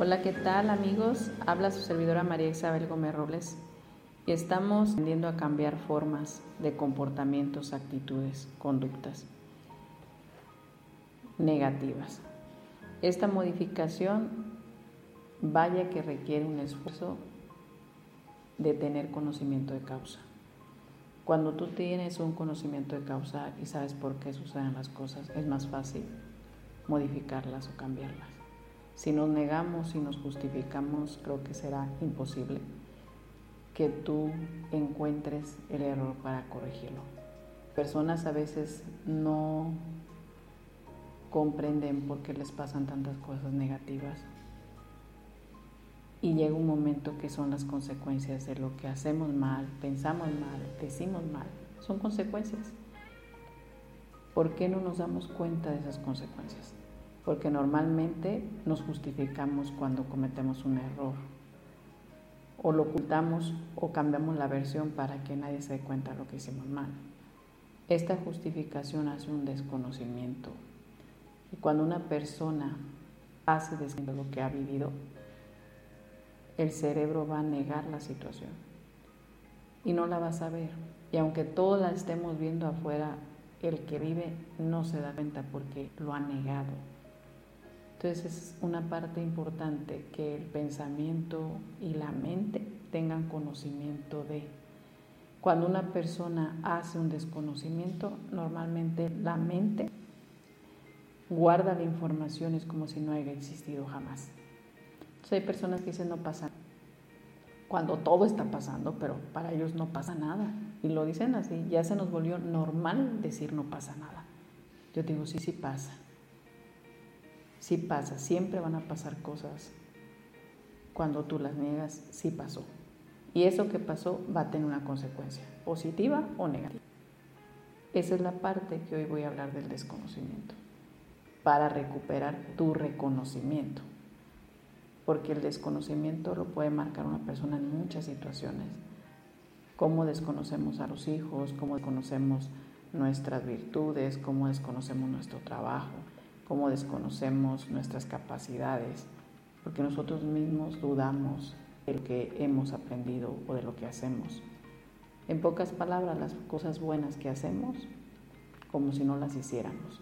Hola, ¿qué tal amigos? Habla su servidora María Isabel Gómez Robles y estamos tendiendo a cambiar formas de comportamientos, actitudes, conductas negativas. Esta modificación vaya que requiere un esfuerzo de tener conocimiento de causa. Cuando tú tienes un conocimiento de causa y sabes por qué suceden las cosas, es más fácil modificarlas o cambiarlas. Si nos negamos y nos justificamos, creo que será imposible que tú encuentres el error para corregirlo. Personas a veces no comprenden por qué les pasan tantas cosas negativas y llega un momento que son las consecuencias de lo que hacemos mal, pensamos mal, decimos mal. Son consecuencias. ¿Por qué no nos damos cuenta de esas consecuencias? Porque normalmente nos justificamos cuando cometemos un error o lo ocultamos o cambiamos la versión para que nadie se dé cuenta de lo que hicimos mal. Esta justificación hace un desconocimiento y cuando una persona hace de lo que ha vivido, el cerebro va a negar la situación y no la va a saber. Y aunque todos la estemos viendo afuera, el que vive no se da cuenta porque lo ha negado. Entonces es una parte importante que el pensamiento y la mente tengan conocimiento de. Cuando una persona hace un desconocimiento, normalmente la mente guarda la información, es como si no haya existido jamás. Entonces hay personas que dicen no pasa cuando todo está pasando, pero para ellos no pasa nada. Y lo dicen así, ya se nos volvió normal decir no pasa nada. Yo digo, sí, sí pasa. Sí pasa, siempre van a pasar cosas. Cuando tú las niegas, sí pasó. Y eso que pasó va a tener una consecuencia, positiva o negativa. Esa es la parte que hoy voy a hablar del desconocimiento, para recuperar tu reconocimiento. Porque el desconocimiento lo puede marcar una persona en muchas situaciones. Cómo desconocemos a los hijos, cómo desconocemos nuestras virtudes, cómo desconocemos nuestro trabajo, cómo desconocemos nuestras capacidades, porque nosotros mismos dudamos de lo que hemos aprendido o de lo que hacemos. En pocas palabras, las cosas buenas que hacemos, como si no las hiciéramos.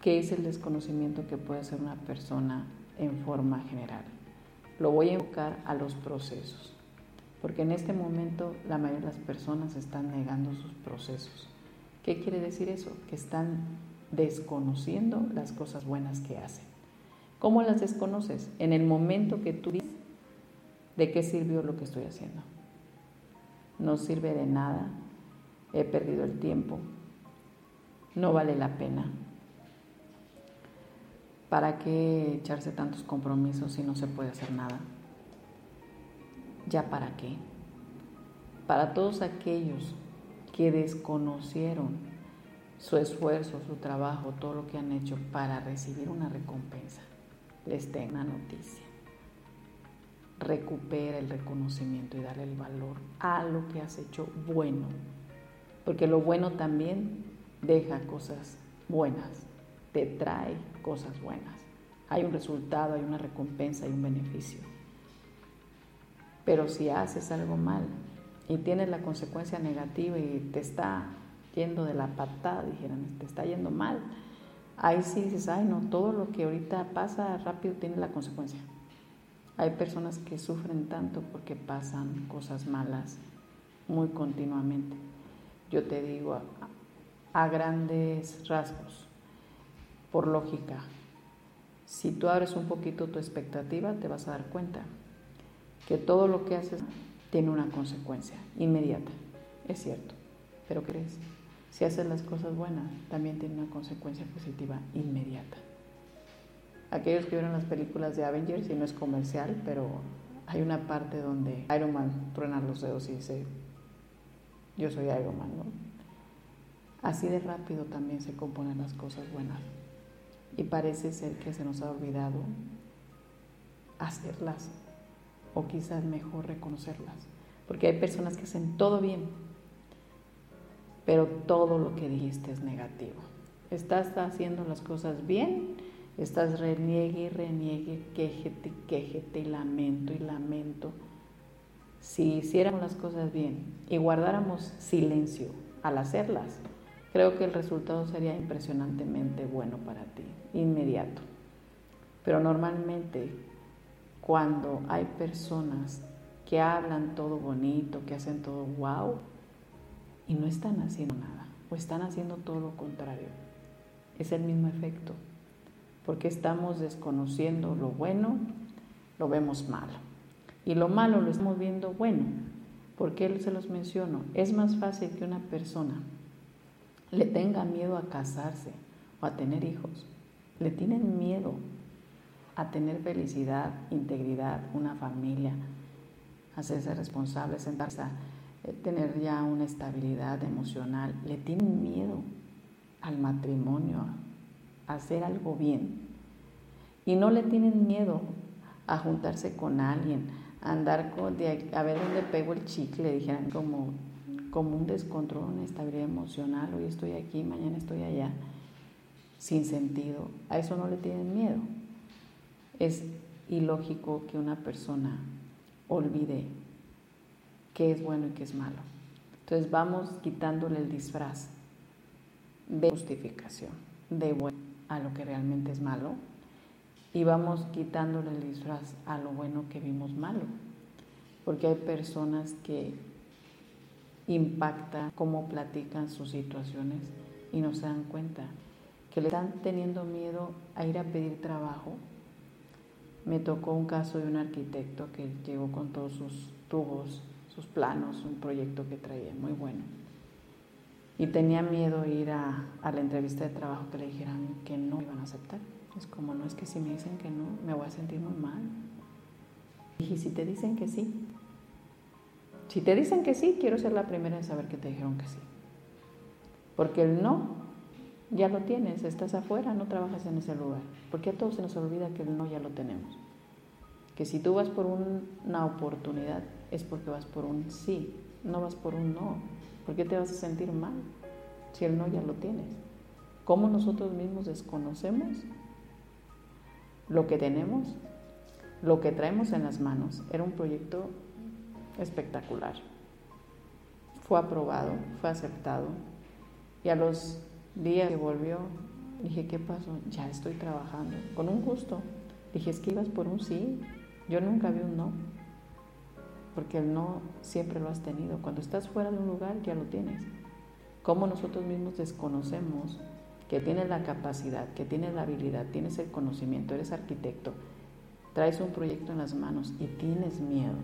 ¿Qué es el desconocimiento que puede hacer una persona en forma general? Lo voy a enfocar a los procesos, porque en este momento la mayoría de las personas están negando sus procesos. ¿Qué quiere decir eso? Que están desconociendo las cosas buenas que hacen. ¿Cómo las desconoces? En el momento que tú dices, ¿de qué sirvió lo que estoy haciendo? No sirve de nada, he perdido el tiempo, no vale la pena. ¿Para qué echarse tantos compromisos si no se puede hacer nada? ¿Ya para qué? Para todos aquellos que desconocieron su esfuerzo, su trabajo, todo lo que han hecho para recibir una recompensa, les tenga una noticia. Recupera el reconocimiento y dale el valor a lo que has hecho bueno, porque lo bueno también deja cosas buenas, te trae cosas buenas. Hay un resultado, hay una recompensa, hay un beneficio. Pero si haces algo mal y tienes la consecuencia negativa y te está yendo de la patada, dijeran, te está yendo mal. Ahí sí dices, ay no, todo lo que ahorita pasa rápido tiene la consecuencia. Hay personas que sufren tanto porque pasan cosas malas muy continuamente. Yo te digo a, a grandes rasgos, por lógica, si tú abres un poquito tu expectativa, te vas a dar cuenta que todo lo que haces tiene una consecuencia inmediata, es cierto, pero ¿crees? Si haces las cosas buenas, también tiene una consecuencia positiva inmediata. Aquellos que vieron las películas de Avengers, y no es comercial, pero hay una parte donde Iron Man truena los dedos y dice, yo soy Iron Man, ¿no? Así de rápido también se componen las cosas buenas. Y parece ser que se nos ha olvidado hacerlas, o quizás mejor reconocerlas, porque hay personas que hacen todo bien, pero todo lo que dijiste es negativo. Estás haciendo las cosas bien, estás reniegue y reniegue, quejete quejete y lamento y lamento. Si hiciéramos las cosas bien y guardáramos silencio al hacerlas, creo que el resultado sería impresionantemente bueno para ti, inmediato. Pero normalmente cuando hay personas que hablan todo bonito, que hacen todo wow, y no están haciendo nada, o están haciendo todo lo contrario, es el mismo efecto, porque estamos desconociendo lo bueno, lo vemos malo, y lo malo lo estamos viendo bueno. porque se los menciono? Es más fácil que una persona le tenga miedo a casarse o a tener hijos. Le tienen miedo a tener felicidad, integridad, una familia, hacerse responsable, sentarse a tener ya una estabilidad emocional. Le tienen miedo al matrimonio, a hacer algo bien. Y no le tienen miedo a juntarse con alguien, a andar con, a ver dónde pego el chicle, dijeran como como un descontrol, una estabilidad emocional, hoy estoy aquí, mañana estoy allá, sin sentido. A eso no le tienen miedo. Es ilógico que una persona olvide qué es bueno y qué es malo. Entonces vamos quitándole el disfraz de justificación, de bueno a lo que realmente es malo, y vamos quitándole el disfraz a lo bueno que vimos malo. Porque hay personas que impacta cómo platican sus situaciones y no se dan cuenta que le están teniendo miedo a ir a pedir trabajo. Me tocó un caso de un arquitecto que llegó con todos sus tubos, sus planos, un proyecto que traía muy bueno. Y tenía miedo ir a, la entrevista de trabajo que le dijeran que no iban a aceptar. Es como, no es que si me dicen que no, me voy a sentir muy mal. Y si te dicen que sí, si te dicen que sí, quiero ser la primera en saber que te dijeron que sí. Porque el no ya lo tienes, estás afuera, no trabajas en ese lugar. Porque a todos se nos olvida que el no ya lo tenemos. Que si tú vas por una oportunidad es porque vas por un sí, no vas por un no. ¿Por qué te vas a sentir mal si el no ya lo tienes? ¿Cómo nosotros mismos desconocemos lo que tenemos, lo que traemos en las manos? Era un proyecto espectacular. Fue aprobado, fue aceptado y a los días que volvió dije, ¿qué pasó? Ya estoy trabajando, con un gusto. Dije, es que ibas por un sí, yo nunca vi un no, porque el no siempre lo has tenido. Cuando estás fuera de un lugar ya lo tienes. Como nosotros mismos desconocemos que tienes la capacidad, que tienes la habilidad, tienes el conocimiento, eres arquitecto, traes un proyecto en las manos y tienes miedo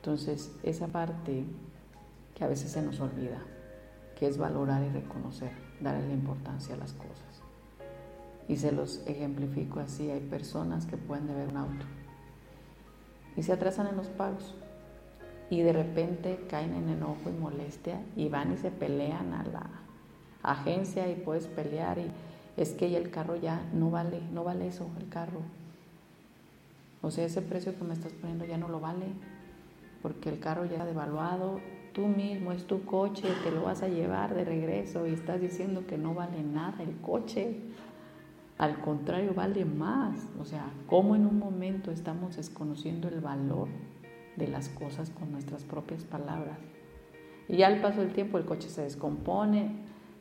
entonces, esa parte que a veces se nos olvida, que es valorar y reconocer, darle la importancia a las cosas. Y se los ejemplifico así, hay personas que pueden deber un auto y se atrasan en los pagos y de repente caen en enojo y molestia y van y se pelean a la agencia y puedes pelear y es que ya el carro ya no vale, no vale eso, el carro. O sea, ese precio que me estás poniendo ya no lo vale porque el carro ya ha devaluado, tú mismo es tu coche, te lo vas a llevar de regreso y estás diciendo que no vale nada el coche. Al contrario, vale más. O sea, ¿cómo en un momento estamos desconociendo el valor de las cosas con nuestras propias palabras? Y ya al paso del tiempo el coche se descompone.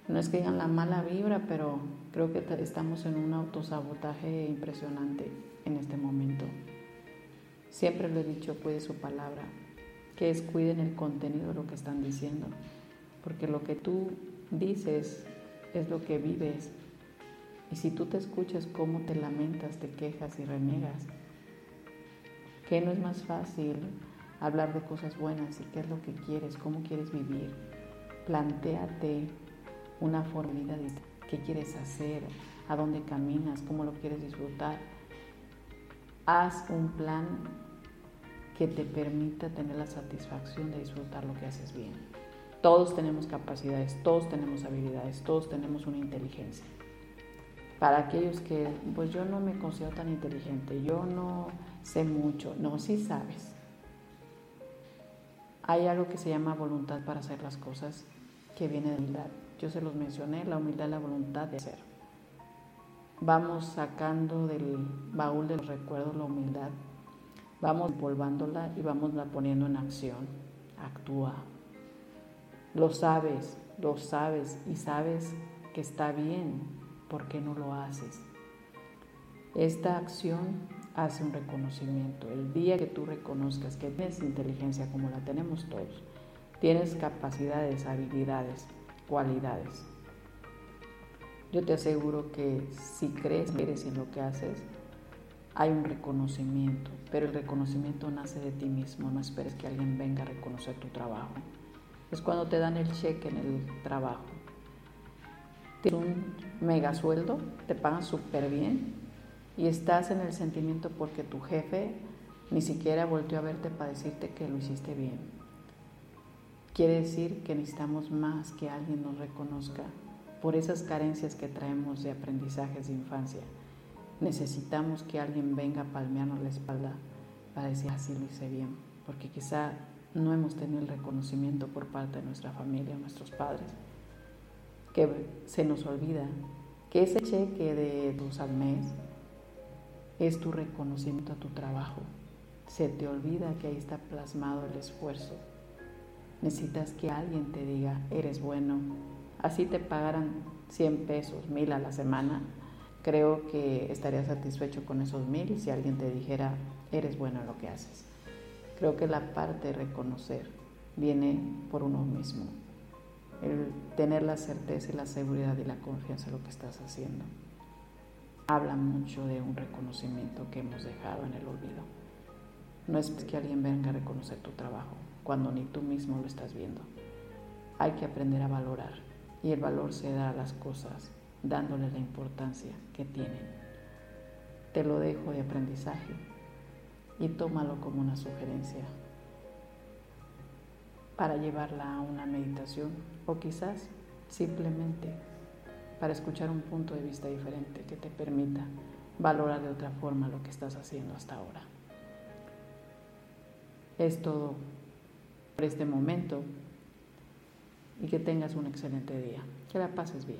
No es que digan la mala vibra, pero creo que estamos en un autosabotaje impresionante en este momento. Siempre lo he dicho, cuide su palabra que descuiden el contenido de lo que están diciendo, porque lo que tú dices es lo que vives. Y si tú te escuchas cómo te lamentas, te quejas y reniegas, ¿Qué no es más fácil hablar de cosas buenas y qué es lo que quieres, cómo quieres vivir? Plantéate una forma de qué quieres hacer, a dónde caminas, cómo lo quieres disfrutar. Haz un plan que te permita tener la satisfacción de disfrutar lo que haces bien. Todos tenemos capacidades, todos tenemos habilidades, todos tenemos una inteligencia. Para aquellos que, pues yo no me considero tan inteligente, yo no sé mucho, no, sí sabes. Hay algo que se llama voluntad para hacer las cosas que viene de humildad. Yo se los mencioné, la humildad la voluntad de hacer. Vamos sacando del baúl de los recuerdos la humildad, vamos empolvándola y vamos la poniendo en acción. Actúa, lo sabes, lo sabes y sabes que está bien, ¿por qué no lo haces? Esta acción hace un reconocimiento. El día que tú reconozcas que tienes inteligencia como la tenemos todos, tienes capacidades, habilidades, cualidades. Yo te aseguro que si crees en lo que haces, hay un reconocimiento, pero el reconocimiento nace de ti mismo, no esperes que alguien venga a reconocer tu trabajo es cuando te dan el cheque en el trabajo. Tienes un mega sueldo, te pagan súper bien y estás en el sentimiento porque tu jefe ni siquiera volvió a verte para decirte que lo hiciste bien. Quiere decir que necesitamos más que alguien nos reconozca por esas carencias que traemos de aprendizajes de infancia. Necesitamos que alguien venga a palmearnos la espalda para decir así lo hice bien, porque quizá no hemos tenido el reconocimiento por parte de nuestra familia, nuestros padres, se nos olvida que ese cheque de dos al mes es tu reconocimiento a tu trabajo. Se te olvida que ahí está plasmado el esfuerzo. Necesitas que alguien te diga, eres bueno. Así te pagaran 100 pesos, mil a la semana. Creo que estarías satisfecho con esos mil si alguien te dijera, eres bueno en lo que haces. Creo que la parte de reconocer viene por uno mismo, el tener la certeza y la seguridad y la confianza en lo que estás haciendo. Habla mucho de un reconocimiento que hemos dejado en el olvido. No es que alguien venga a reconocer tu trabajo cuando ni tú mismo lo estás viendo. Hay que aprender a valorar y el valor se da a las cosas dándole la importancia que tienen. Te lo dejo de aprendizaje y tómalo como una sugerencia para llevarla a una meditación o quizás simplemente para escuchar un punto de vista diferente que te permita valorar de otra forma lo que estás haciendo hasta ahora. Es todo por este momento y que tengas un excelente día. Que la pases bien.